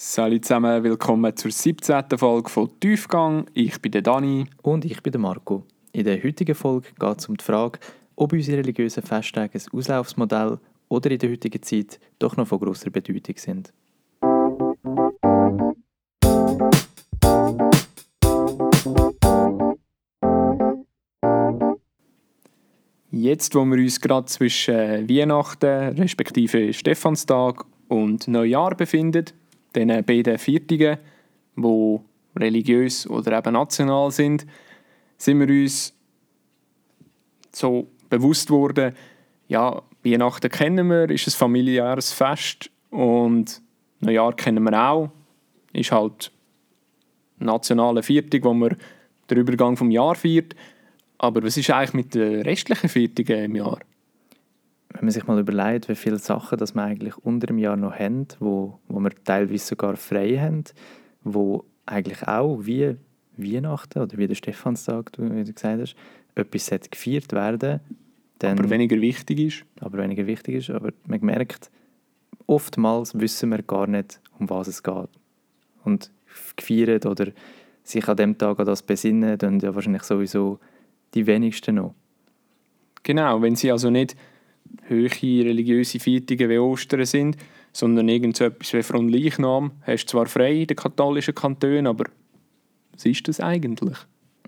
Salut zusammen, willkommen zur 17. Folge von Tiefgang. Ich bin der Dani. Und ich bin der Marco. In der heutigen Folge geht es um die Frage, ob unsere religiösen Festtage ein Auslaufsmodell oder in der heutigen Zeit doch noch von grosser Bedeutung sind. Jetzt, wo wir uns gerade zwischen Weihnachten, respektive Stephanstag und Neujahr befinden, den beiden Viertigen, die religiös oder eben national sind, sind wir uns so bewusst worden, ja, Weihnachten kennen wir, ist ein familiäres Fest und Neujahr kennen wir auch, ist halt nationale Viertig, wo man den Übergang vom Jahr feiert. Aber was ist eigentlich mit den restlichen Viertigen im Jahr? Wenn man sich mal überlegt, wie viele Sachen das wir eigentlich unter dem Jahr noch haben, wo, wo wir teilweise sogar frei haben, wo eigentlich auch wie Weihnachten oder wie der Stephanstag, wie du gesagt hast, etwas gefeiert werden dann, aber weniger wichtig ist. Aber weniger wichtig ist. Aber man merkt, oftmals wissen wir gar nicht, um was es geht. Und gefeiert oder sich an dem Tag an das besinnen, dann ja wahrscheinlich sowieso die wenigsten noch. Genau, wenn sie also nicht hohe religiöse Feiertage wie Ostern sind, sondern irgend so etwas wie Fronleichnam, hast du zwar frei in den katholischen Kantonen, aber was ist das eigentlich?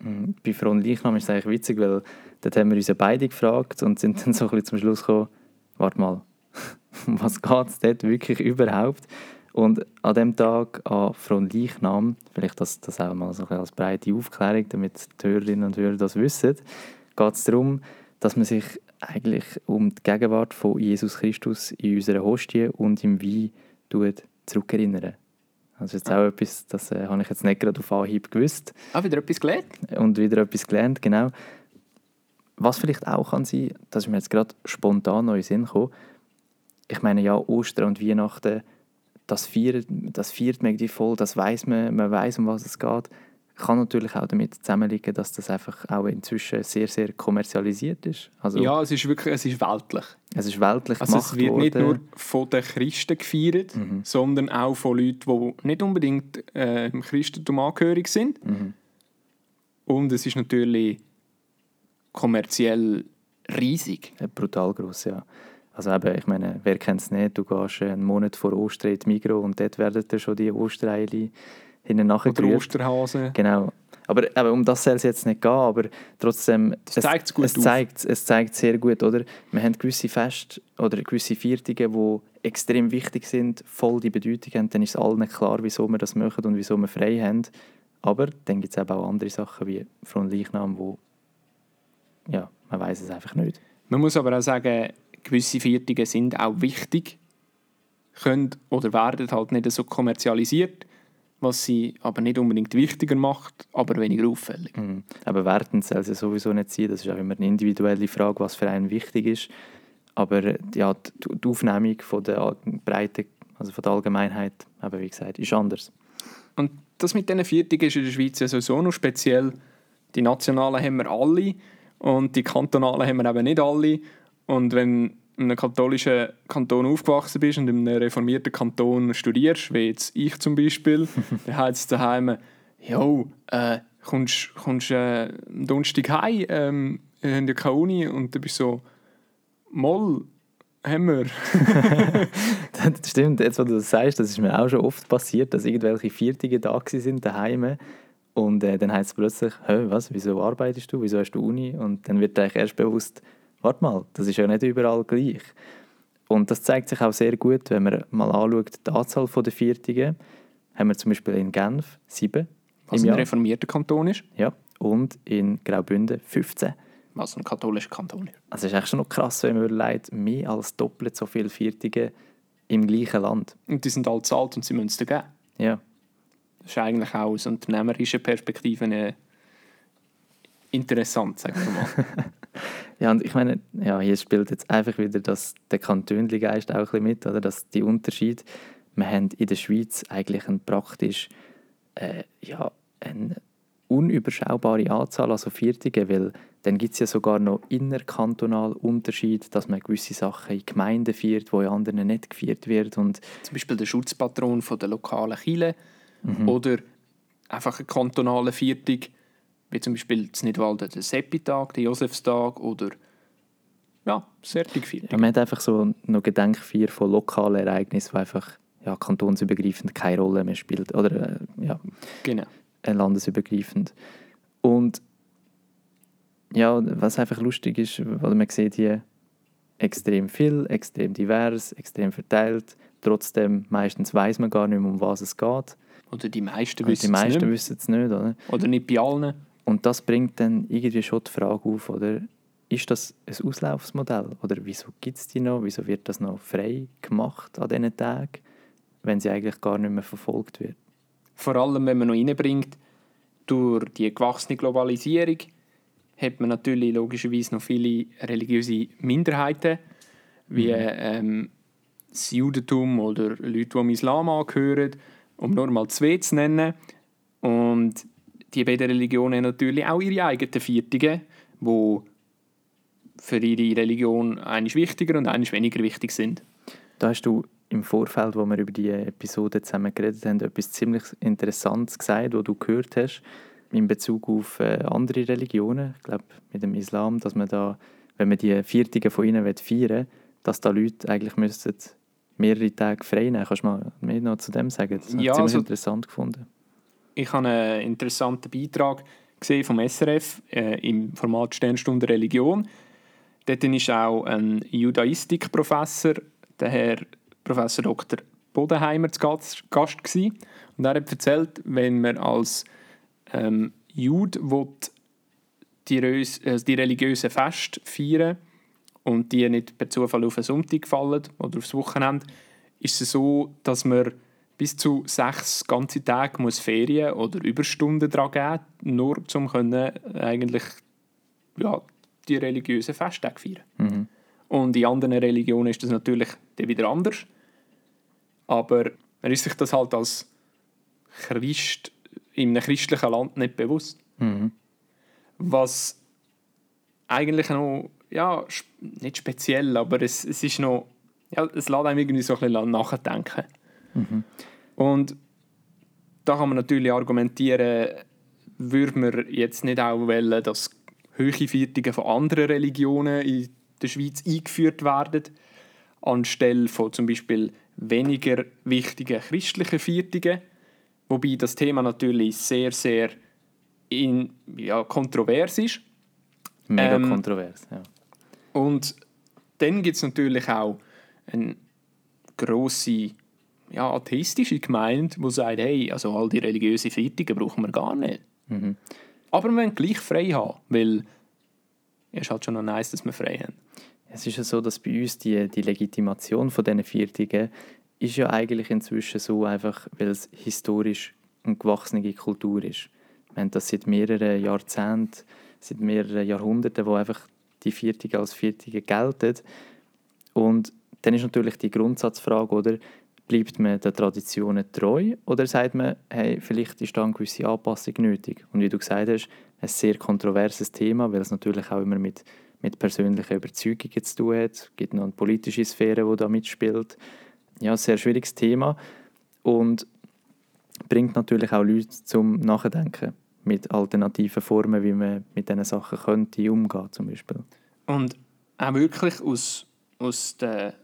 Mhm. Bei Fronleichnam ist es eigentlich witzig, weil dort haben wir uns ja beide gefragt und sind dann so ein bisschen zum Schluss gekommen, warte mal, was geht es dort wirklich überhaupt? Und an dem Tag an Fronleichnam, vielleicht das, das auch mal so als breite Aufklärung, damit die Hörerinnen und Hörer das wissen, geht es darum, dass man sich eigentlich um die Gegenwart von Jesus Christus in unserer Hostie und im Wein zurückerinnern. Also jetzt auch etwas, das äh, habe ich jetzt nicht gerade auf Anhieb gewusst. Ah, wieder etwas gelernt? Und wieder etwas gelernt, genau. Was vielleicht auch kann sein, das ist mir jetzt gerade spontan neu in Sinn gekommen. Ich meine, ja, Ostern und Weihnachten, das feiert, das feiert man voll, das weiß man, man weiß, um was es geht kann natürlich auch damit zusammenliegen, dass das einfach auch inzwischen sehr, sehr kommerzialisiert ist. Also, ja, es ist wirklich es ist weltlich. Es ist weltlich also es wird worden. nicht nur von den Christen gefeiert, mhm. sondern auch von Leuten, die nicht unbedingt äh, im Christentum angehörig sind. Mhm. Und es ist natürlich kommerziell riesig. Brutal groß, ja. Also eben, ich meine, wer kennt es nicht, du gehst einen Monat vor Ostern in die Migros und dort werden dir schon die Ostereile hinten nachgerührt. Osterhasen. Genau. Aber, aber um das soll es jetzt nicht gehen, aber trotzdem, das zeigt es, gut es, zeigt, es zeigt sehr gut, oder? Wir haben gewisse Feste oder gewisse Viertige, die extrem wichtig sind, voll die Bedeutung haben, dann ist es allen klar, wieso wir das machen und wieso wir frei haben. Aber dann gibt es eben auch andere Sachen wie Leichnam, wo ja, man weiß es einfach nicht. Man muss aber auch sagen, gewisse Viertige sind auch wichtig, können oder werden halt nicht so kommerzialisiert was sie aber nicht unbedingt wichtiger macht, aber weniger auffällig. Mhm. Aber Werten soll es sowieso nicht sein. Das ist auch immer eine individuelle Frage, was für einen wichtig ist. Aber ja, die Aufnehmung von der Breite, also von der Allgemeinheit, eben wie gesagt, ist anders. Und das mit diesen Viertigen ist in der Schweiz ja sowieso noch speziell. Die nationalen haben wir alle und die kantonalen haben wir eben nicht alle. Und wenn in einem katholischen Kanton aufgewachsen bist und in einem reformierten Kanton studierst, wie jetzt ich zum Beispiel, dann heißt es daheim, jo, äh, kommst, kommst äh, am Donnerstag heim, ähm, wir haben ja keine Uni. Und dann bist du so, moll, haben wir. das stimmt, jetzt wo du das sagst, das ist mir auch schon oft passiert, dass irgendwelche Viertige da sind daheim. Und äh, dann heißt es plötzlich, Hä, was, wieso arbeitest du, wieso hast du Uni? Und dann wird eigentlich erst bewusst, warte mal, das ist ja nicht überall gleich. Und das zeigt sich auch sehr gut, wenn man mal anschaut, die Anzahl der Viertigen, haben wir zum Beispiel in Genf sieben. Was ein reformierter Kanton ist. Ja, und in Graubünden 15. Was ein katholischer Kanton ist. Also es ist echt schon noch krass, wenn man überlegt, mehr als doppelt so viele Viertige im gleichen Land. Und die sind alle zahlt und sie müssen es geben. Ja. Das ist eigentlich auch aus unternehmerischer Perspektive interessant, sagen wir mal. Ja, und ich meine, ja, hier spielt jetzt einfach wieder das, der Kantönli-Geist auch ein bisschen mit, oder? Dass die Unterschied, wir haben in der Schweiz eigentlich ein praktisch, äh, ja, eine unüberschaubare Anzahl an so Viertigen, weil Dann gibt es ja sogar noch innerkantonal Unterschied, dass man gewisse Sachen in Gemeinden feiert, wo in anderen nicht gefeiert wird. Und Zum Beispiel der Schutzpatron von der lokalen Kirche Mhm. oder einfach eine kantonale Viertung, wie zum Beispiel in Nidwalden der Seppitag, der Josefstag oder ja, Sertigviertung. ja, man hat einfach so noch Gedenkfeier von lokalen Ereignissen, die einfach ja, kantonsübergreifend keine Rolle mehr spielt. Oder äh, ja, Genau. äh, landesübergreifend. Und ja, was einfach lustig ist, weil man sieht hier extrem viel, extrem divers, extrem verteilt. Trotzdem, meistens weiß man gar nicht mehr, um was es geht. Oder die meisten wissen die meisten es nicht. wissen es nicht. Oder? Oder nicht bei allen. Und das bringt dann irgendwie schon die Frage auf, oder? Ist das ein Auslaufsmodell? Oder wieso gibt es die noch? Wieso wird das noch frei gemacht an diesen Tagen, wenn sie eigentlich gar nicht mehr verfolgt wird? Vor allem, wenn man noch reinbringt, durch die gewachsene Globalisierung hat man natürlich logischerweise noch viele religiöse Minderheiten, wie ähm, das Judentum oder Leute, die dem Islam angehören, um nur mal zwei zu nennen. Und die beiden Religionen natürlich auch ihre eigenen Viertige, die für ihre Religion eines wichtiger und eines weniger wichtig sind. Da hast du im Vorfeld, wo wir über die Episode zusammen geredet haben, etwas ziemlich Interessantes gesagt, was du gehört hast, in Bezug auf äh, andere Religionen, ich glaube mit dem Islam, dass man da, wenn man die Viertige von ihnen feiern will, dass da Leute eigentlich müssten mehrere Tage frei nehmen. Kannst du mal mehr noch zu dem sagen? Das habe ich Ja, ziemlich also- interessant gefunden. Ich habe einen interessanten Beitrag gesehen vom SRF äh, im Format Sternstunde Religion. Dort war auch ein Judaistikprofessor, der Herr Professor Dr. Bodenheimer, zu Gast, Gast gewesen. Und er hat erzählt, wenn man als ähm, Jude will, die, Rös- äh, die religiösen Feste feiern und die nicht per Zufall auf einen Sonntag fallen oder aufs Wochenende, ist es so, dass man bis zu sechs ganze Tage muss Ferien oder Überstunden daran geben, nur um können eigentlich ja, die religiösen Festtage feiern. Mhm. Und in anderen Religionen ist das natürlich dann wieder anders. Aber man ist sich das halt als Christ in einem christlichen Land nicht bewusst. Mhm. Was eigentlich noch, ja, nicht speziell, aber es, es ist noch, ja, es lässt einem irgendwie so ein bisschen nachdenken. Mhm. Und da kann man natürlich argumentieren, würde man jetzt nicht auch wollen, dass hohe Viertige von anderen Religionen in der Schweiz eingeführt werden, anstelle von zum Beispiel weniger wichtigen christlichen Viertigen. Wobei das Thema natürlich sehr, sehr in, ja, kontrovers ist. Mega Ähm, kontrovers. Ja. Und dann gibt es natürlich auch eine grosse ja, atheistische Gemeinde, die sagt, hey, also all die religiösen Feiertage brauchen wir gar nicht. Mhm. Aber wir wollen gleich frei haben, weil es ist halt schon noch nice, dass wir frei haben. Es ist ja so, dass bei uns die, die Legitimation von diesen Viertigen ist ja eigentlich inzwischen so einfach, weil es historisch eine gewachsene Kultur ist. Wir haben das seit mehreren Jahrzehnten, seit mehreren Jahrhunderten, wo einfach die Viertige als Viertige gelten. Und dann ist natürlich die Grundsatzfrage, oder bleibt man den Traditionen treu oder sagt man, hey, vielleicht ist da eine gewisse Anpassung nötig? Und wie du gesagt hast, ein sehr kontroverses Thema, weil es natürlich auch immer mit, mit persönlichen Überzeugungen zu tun hat. Es gibt noch eine politische Sphäre, die da mitspielt. Ja, ein sehr schwieriges Thema und bringt natürlich auch Leute zum Nachdenken mit alternativen Formen, wie man mit diesen Sachen könnte umgehen zum Beispiel. Und auch wirklich aus, aus der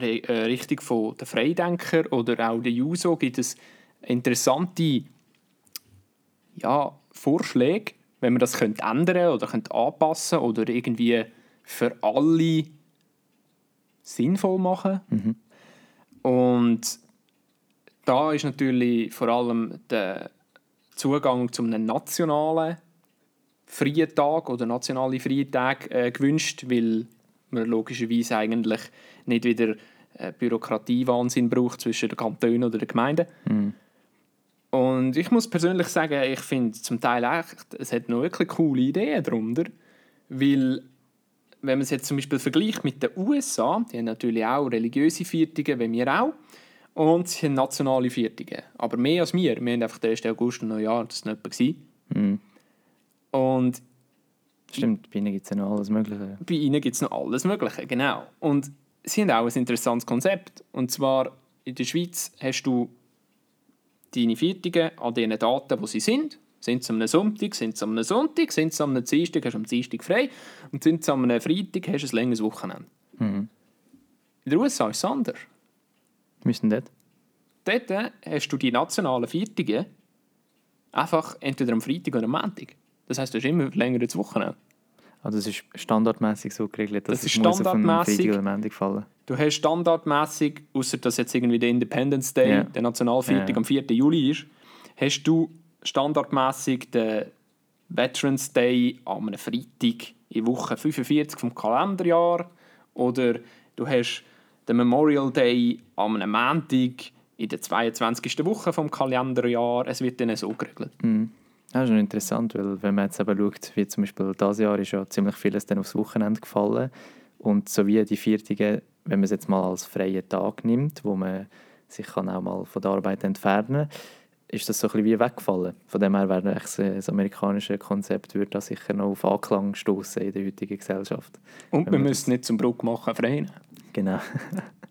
Richtung von der Freidenker oder auch der Juso gibt es interessante ja, Vorschläge, wenn man das könnte ändern oder könnte anpassen oder irgendwie für alle sinnvoll machen. Mhm. Und da ist natürlich vor allem der Zugang zu einem nationalen freien Tag oder nationale freie Tag äh, gewünscht, weil man logischerweise eigentlich nicht wieder äh, Bürokratiewahnsinn braucht zwischen den Kantonen oder den Gemeinden. Mhm. Und ich muss persönlich sagen, ich finde zum Teil echt, es hat noch wirklich coole Ideen darunter, weil wenn man es jetzt zum Beispiel vergleicht mit den USA, die haben natürlich auch religiöse Viertige, wie wir auch, und sie haben nationale Viertige, aber mehr als wir. Wir haben einfach den 1. August und Neujahr, das war nicht etwa. Mhm. Und Stimmt, bei ihnen gibt es ja noch alles Mögliche. Bei ihnen gibt es noch alles Mögliche, genau. Und sie haben auch ein interessantes Konzept. Und zwar in der Schweiz hast du deine Viertige an den Daten, wo sie sind. Sind sie am Sonntag, sind sie am Sonntag, sind sie am Dienstag, hast du am Dienstag frei. Und sind sie am Freitag, hast du ein längeres Wochenende. Mhm. In den USA ist es anders. Wir sind dort. Dort hast du die nationalen Viertige einfach entweder am Freitag oder am Montag. Das heisst, du hast immer ein längeres Wochenende. Ah, das ist standardmäßig so geregelt, dass Das ist standardmäßig. Du hast standardmäßig, außer dass jetzt irgendwie der Independence Day, Ja. der Nationalviertag Ja, ja. am 4. Juli ist, hast du standardmäßig den Veterans Day am einem Freitag in Woche 45 vom Kalenderjahr oder du hast den Memorial Day am einem Montag in der 22. Woche vom Kalenderjahr. Es wird dann so geregelt. Mhm. Das ist schon interessant, weil wenn man jetzt eben schaut, wie zum Beispiel dieses Jahr ist ja ziemlich vieles dann aufs Wochenende gefallen und so wie die Viertige, wenn man es jetzt mal als freien Tag nimmt, wo man sich kann auch mal von der Arbeit entfernen ist das so ein bisschen wie weggefallen. Von dem her wäre das amerikanische Konzept würde da sicher noch auf Anklang stoßen in der heutigen Gesellschaft. Und wir man müssen nicht zum Bruck machen frei nehmen. Genau.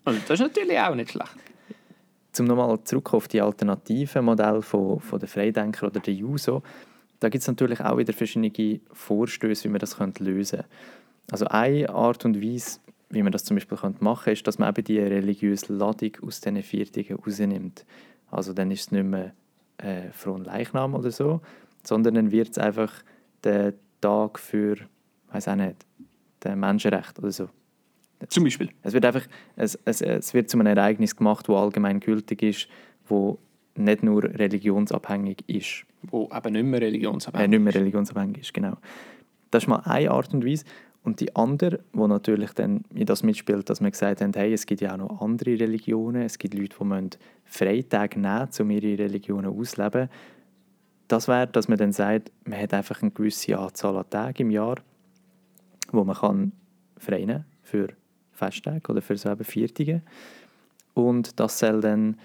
Also das ist natürlich auch nicht schlecht. Zum nochmal zurück auf die alternativen Modelle von, von der Freidenker oder der Juso, da gibt es natürlich auch wieder verschiedene Vorstöße, wie man das könnte lösen könnte. Also eine Art und Weise, wie man das zum Beispiel könnte machen könnte, ist, dass man eben die religiöse Ladung aus diesen Viertigen rausnimmt. Also dann ist es nicht mehr äh, frohen Leichnam oder so, sondern dann wird es einfach der Tag für, weiß auch nicht, den Menschenrecht oder so. Zum Beispiel. Es wird einfach, es, es, es wird zu einem Ereignis gemacht, wo allgemein gültig ist, wo nicht nur religionsabhängig ist, Wo eben nicht mehr äh, religionsabhängig nicht mehr religionsabhängig ist, genau. Das ist mal eine Art und Weise. Und die andere, wo natürlich dann in das mitspielt, dass wir gesagt haben, hey, es gibt ja auch noch andere Religionen, es gibt Leute, die müssen Freitage nehmen, um ihre Religionen auszuleben. Das wäre, dass man dann sagt, man hat einfach eine gewisse Anzahl an Tagen im Jahr, wo man kann frei nehmen für Festtage oder für so eben Viertige. Und das soll dann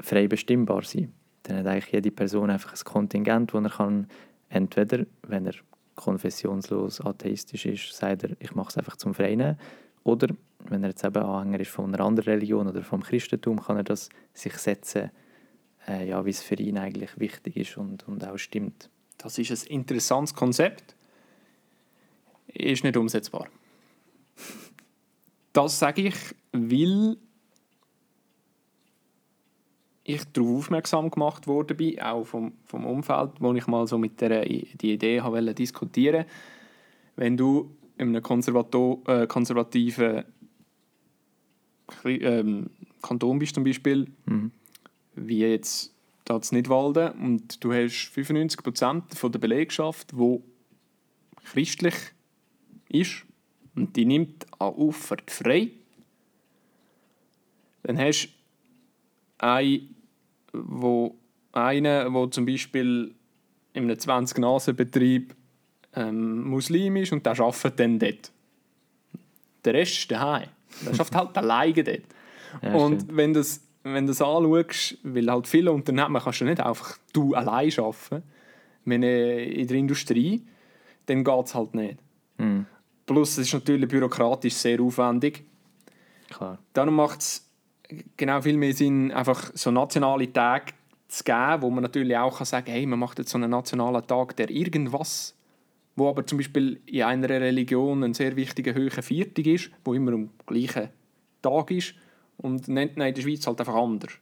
frei bestimmbar sein. Dann hat eigentlich jede Person einfach ein Kontingent, das er kann, entweder, wenn er konfessionslos atheistisch ist, sagt er, ich mache es einfach zum Freien. Oder wenn er jetzt eben Anhänger ist von einer anderen Religion oder vom Christentum, kann er das sich setzen, äh, ja, wie es für ihn eigentlich wichtig ist und, und auch stimmt. Das ist ein interessantes Konzept. Ist nicht umsetzbar. Das sage ich, weil ich darauf aufmerksam gemacht worden bin, auch vom, vom Umfeld, wo ich mal so mit der, die Idee habe diskutieren Wenn du in einem Konservato äh, konservativen ähm, Kanton bist zum Beispiel, Mhm. wie jetzt da in Nidwalden und du hast 95% von der Belegschaft, wo christlich ist und die nimmt an Auffahrt frei, dann hast du einen, wo, einen, wo zum Beispiel in einem 20-Nasen-Betrieb ähm, Muslim ist und der arbeitet dann dort. Der Rest ist daheim. Der arbeitet halt alleine dort. Ja, und stimmt. wenn du das, wenn du das anschaust, weil halt viele Unternehmen kannst du nicht einfach du allein arbeiten, wenn in der Industrie, dann geht es halt nicht. Mhm. Plus, es ist natürlich bürokratisch sehr aufwendig. Klar. Darum macht es genau viel mehr Sinn, einfach so nationale Tage zu geben, wo man natürlich auch kann sagen hey, man macht jetzt so einen nationalen Tag, der irgendwas, wo aber zum Beispiel in einer Religion ein sehr wichtiger höherer Viertag ist, wo immer am gleichen Tag ist und nennt in der Schweiz halt einfach anders.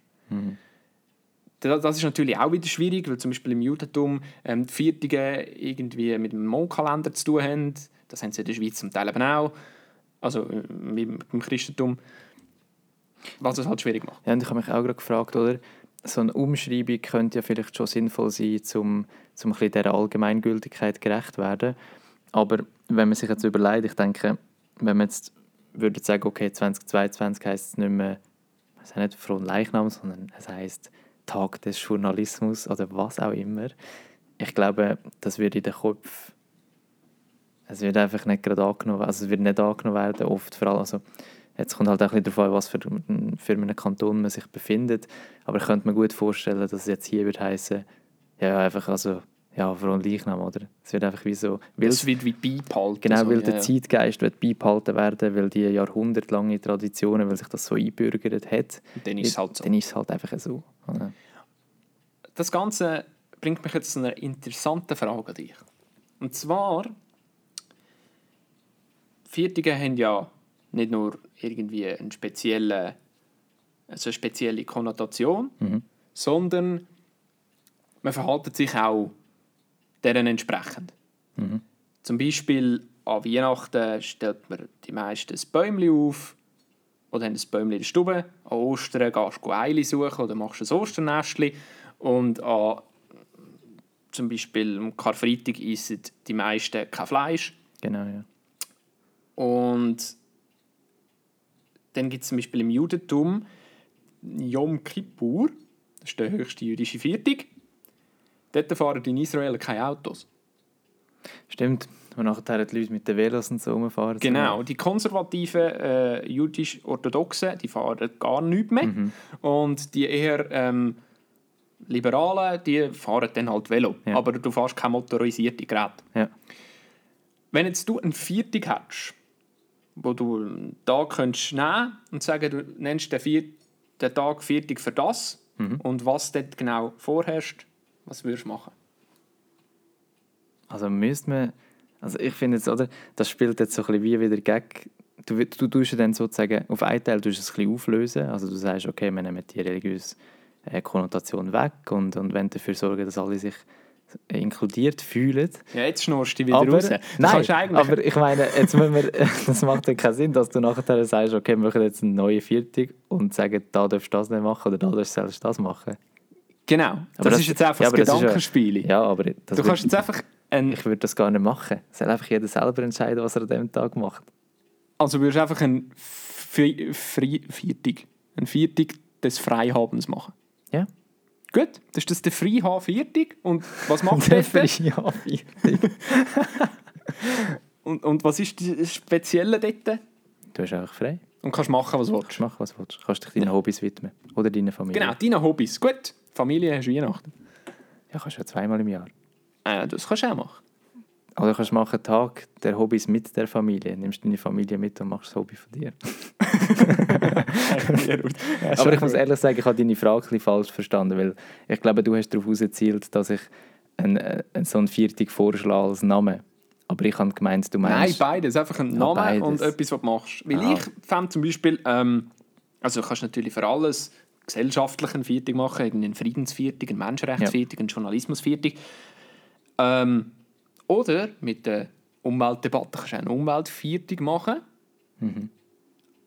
Da- Das ist natürlich auch wieder schwierig, weil zum Beispiel im Judentum ähm, die Viertige irgendwie mit dem Mondkalender zu tun haben. Das haben sie in der Schweiz zum Teil eben auch. Also äh, mit dem Christentum. Was es halt schwierig macht. Ja, und ich habe mich auch gerade gefragt, oder? So eine Umschreibung könnte ja vielleicht schon sinnvoll sein, um, um ein dieser Allgemeingültigkeit gerecht zu werden. Aber wenn man sich jetzt überlegt, ich denke, wenn man jetzt würde sagen, okay, 2022 heisst es nicht mehr, es nicht Frohen Leichnam, sondern es heisst Tag des Journalismus oder was auch immer. Ich glaube, das wird in den Kopf es wird einfach nicht gerade angenommen, also es wird nicht angenommen werden, oft vor allem, also jetzt kommt halt auch ein bisschen darauf an, was für, für einen Kanton man sich befindet, aber ich könnte mir gut vorstellen, dass es jetzt hier wird heißen, ja einfach also, ja, vor allem Leichnam, oder? Es wird einfach wie so... Weil, Es wird wie beibehalten. genau, so, weil ja, der ja. Zeitgeist wird beibehalten werden, weil die jahrhundertlange Traditionen, weil sich das so einbürgert hat, Und Dann ist es halt so. dann ist es halt einfach so. oder? Das Ganze bringt mich jetzt zu einer interessanten Frage an dich. Und zwar, Viertige haben ja nicht nur irgendwie eine spezielle, also eine spezielle Konnotation, Mhm. sondern man verhaltet sich auch deren entsprechend. Mhm. Zum Beispiel an Weihnachten stellt man die meisten ein Bäumchen auf oder haben ein Bäumchen in der Stube. An Ostern gehst du Eile suchen oder machst ein Osternestchen. Und an zum Beispiel am Karfreitag essen die meisten kein Fleisch. Genau, ja. Und dann gibt es zum Beispiel im Judentum Yom Kippur, das ist der höchste jüdische Viertag. Dort fahren in Israel keine Autos. Stimmt. Und nachher die Leute mit den Velos und so rumfahren. Genau, die konservativen äh, jüdisch-orthodoxen, die fahren gar nichts mehr. Mhm. Und die eher ähm, liberalen, die fahren dann halt Velo. Ja. Aber du fährst kein motorisierte Gerät. Ja. Wenn jetzt du einen Viertag hättest, wo du einen Tag könntest nehmen und sagen, du nennst den, Vier den Tag Viertag für das Mhm. und was dort genau vorherrscht, was würdest du machen? Also müsste man, also ich finde jetzt, oder, das spielt jetzt so ein bisschen wie wieder gegen, du, du tust ja dann sozusagen, auf einen Teil tust du es ein bisschen auflösen, also du sagst, okay, wir nehmen die religiöse äh, Konnotation weg und, und wollen dafür sorgen, dass alle sich inkludiert fühlen. Ja, jetzt schnurst du wieder Aber, raus. Du nein, eigentlich- aber ich meine, jetzt müssen wir, das macht ja keinen Sinn, dass du nachher sagst, okay, wir machen jetzt eine neue Viertig und sagen, da darfst du das nicht machen oder da darfst du selbst das machen. Genau, das, Aber das- ist jetzt einfach ja, das das Gedankenspiel. Ja, aber das Du wird- kannst jetzt einfach ein, ich würde das gar nicht machen. Es soll einfach jeder selber entscheiden, was er an diesem Tag macht. also würdest du einfach ein Viertag, ein Viertag des Freihabens machen. Ja. Gut, das ist das der Freihaben Viertag. Und was macht Der der? Ja, Viertig. Und, und was ist das Spezielle dort? Du hast einfach frei. Und kannst machen, was du willst. Du mach, was du willst. Du kannst dich deinen Hobbys widmen. Oder deiner Familie. Genau, deine Hobbys. Gut, Familie hast du Weihnachten. Ja, kannst du ja zweimal im Jahr. Äh, das kannst du auch machen. Oder kannst du machen einen Tag der Hobbys mit der Familie. Nimmst deine Familie mit und machst das Hobby von dir. Aber ich muss ehrlich sagen, ich habe deine Frage ein falsch verstanden, weil ich glaube, du hast darauf herausgezielt, dass ich einen, äh, einen so einen Viertig vorschlage als Name. Aber ich habe gemeint, du Nein, meinst... beides. Einfach ein Ja, Name beides. und etwas, was du machst. Weil Ah. ich fände zum Beispiel, ähm, also du kannst natürlich für alles gesellschaftlichen Viertig machen, irgendeinen Friedensviertig, einen Menschenrechtsviertig, einen Journalismusviertig. Ähm, oder mit der Umweltdebatte kannst du eine Umweltviertig machen. Mhm.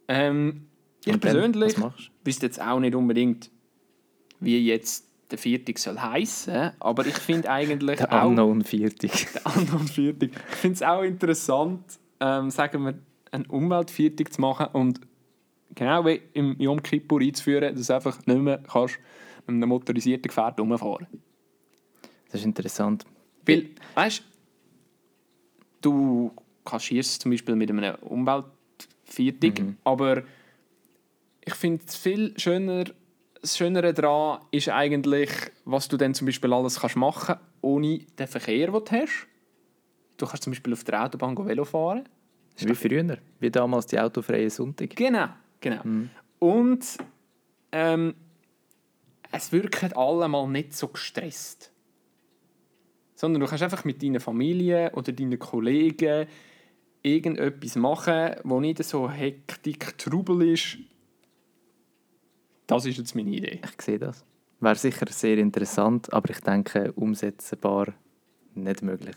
Ähm, ich Und persönlich wüsste jetzt auch nicht unbedingt, wie jetzt der Viertig soll heißen, aber ich finde eigentlich Der auch Unknown Viertig. der anderen Viertig. Ich finde es auch interessant, ähm, sagen wir, eine Umweltviertig zu machen und genau wie im Yom Kippur einzuführen, dass du einfach nicht mehr kannst mit einem motorisierten Gefährt rumfahren Das ist interessant. Weil, weißt du, kaschierst zum Beispiel mit einem Umweltviertig, Mhm. aber ich finde es viel schöner, das Schönere daran ist eigentlich, was du dann zum Beispiel alles kannst machen ohne den Verkehr, den du hast. Du kannst zum Beispiel auf der Autobahn Velo fahren. Wie früher. Wie damals die autofreie Sonntag. Genau, genau. Mhm. Und ähm, es wirken alle mal nicht so gestresst. Sondern du kannst einfach mit deiner Familie oder deinen Kollegen irgendetwas machen, wo nicht so Hektik, Trubel ist. Das ist jetzt meine Idee. Ich sehe das. Wäre sicher sehr interessant, aber ich denke, umsetzbar nicht möglich.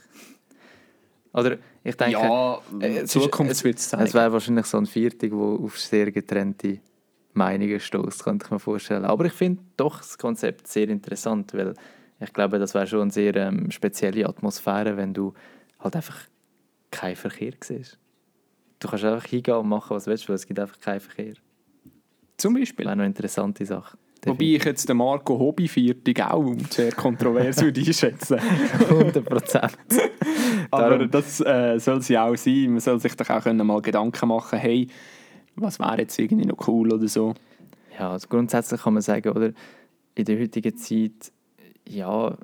Oder ich denke, ja, äh, es Zukunft ist- wird es es zeigen. wäre wahrscheinlich so ein Viertig, wo auf sehr getrennte Meinungen stößt, könnte ich mir vorstellen. Aber ich finde doch das Konzept sehr interessant, weil ich glaube, das wäre schon eine sehr ähm, spezielle Atmosphäre, wenn du halt einfach keinen Verkehr siehst. Du kannst einfach hingehen und machen, was du willst, weil es gibt einfach keinen Verkehr. Zum Beispiel. wäre eine interessante Sache. Wobei ich jetzt den Marco Hobbyviertig auch sehr kontrovers würde einschätzen 100 Prozent. Aber das äh, soll sie auch sein. Man soll sich doch auch können mal Gedanken machen, hey, was wäre jetzt irgendwie noch cool oder so. Ja, also grundsätzlich kann man sagen, oder, in der heutigen Zeit ja,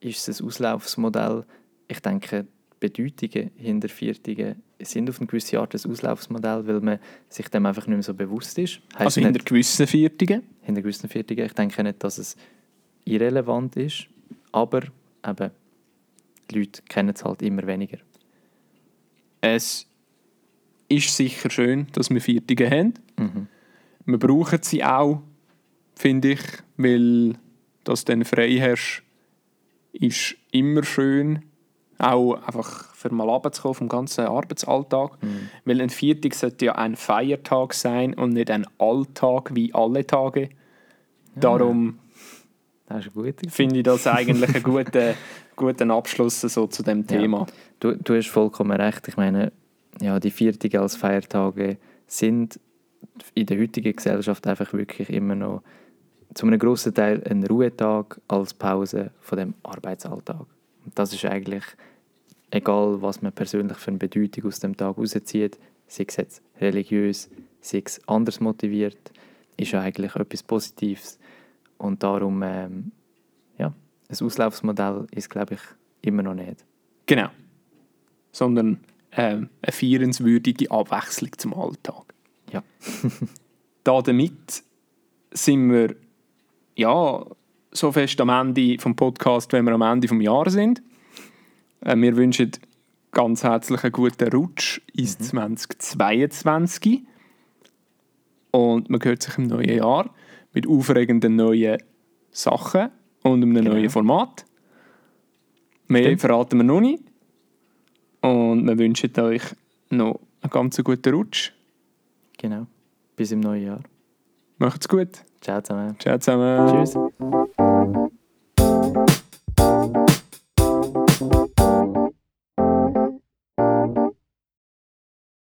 ist es ein Auslaufsmodell? Ich denke, die Bedeutungen hinter Viertigen sind auf eine gewisse Art ein Auslaufsmodell, weil man sich dem einfach nicht mehr so bewusst ist. Heisst Also hinter gewissen Viertigen. hinter gewissen Viertigen. Ich denke nicht, dass es irrelevant ist, aber eben, die Leute kennen es halt immer weniger. Es ist sicher schön, dass wir Viertige haben. Mhm. Wir brauchen sie auch, finde ich, weil das dann frei herrscht, ist immer schön. Auch einfach für mal runterzukommen vom ganzen Arbeitsalltag. Mhm. Weil ein Viertig sollte ja ein Feiertag sein und nicht ein Alltag wie alle Tage. Darum eine gute finde ich das eigentlich einen guten, guten Abschluss so zu dem Ja. Thema. Du, du hast vollkommen recht. Ich meine, ja, die Viertage als Feiertage sind in der heutigen Gesellschaft einfach wirklich immer noch zu einem grossen Teil ein Ruhetag als Pause von dem Arbeitsalltag. Und das ist eigentlich egal, was man persönlich für eine Bedeutung aus dem Tag rauszieht, sei es jetzt religiös, sei es anders motiviert, ist eigentlich etwas Positives. Und darum, ähm, ja, ein Auslaufsmodell ist, glaube ich, immer noch nicht. Genau. Sondern ähm, eine feierenswürdige Abwechslung zum Alltag. Ja. da damit sind wir ja so fest am Ende vom Podcast, wenn wir am Ende vom Jahr sind. Äh, wir wünschen ganz herzlich einen guten Rutsch ins 2022 und man hört sich im neuen Jahr mit aufregenden neuen Sachen und einem Genau. neuen Format. Mehr Stimmt. verraten wir noch nicht. Und wir wünschen euch noch einen ganz guten Rutsch. Genau. Bis im neuen Jahr. Macht's gut. Ciao zusammen. Ciao zusammen. Tschüss.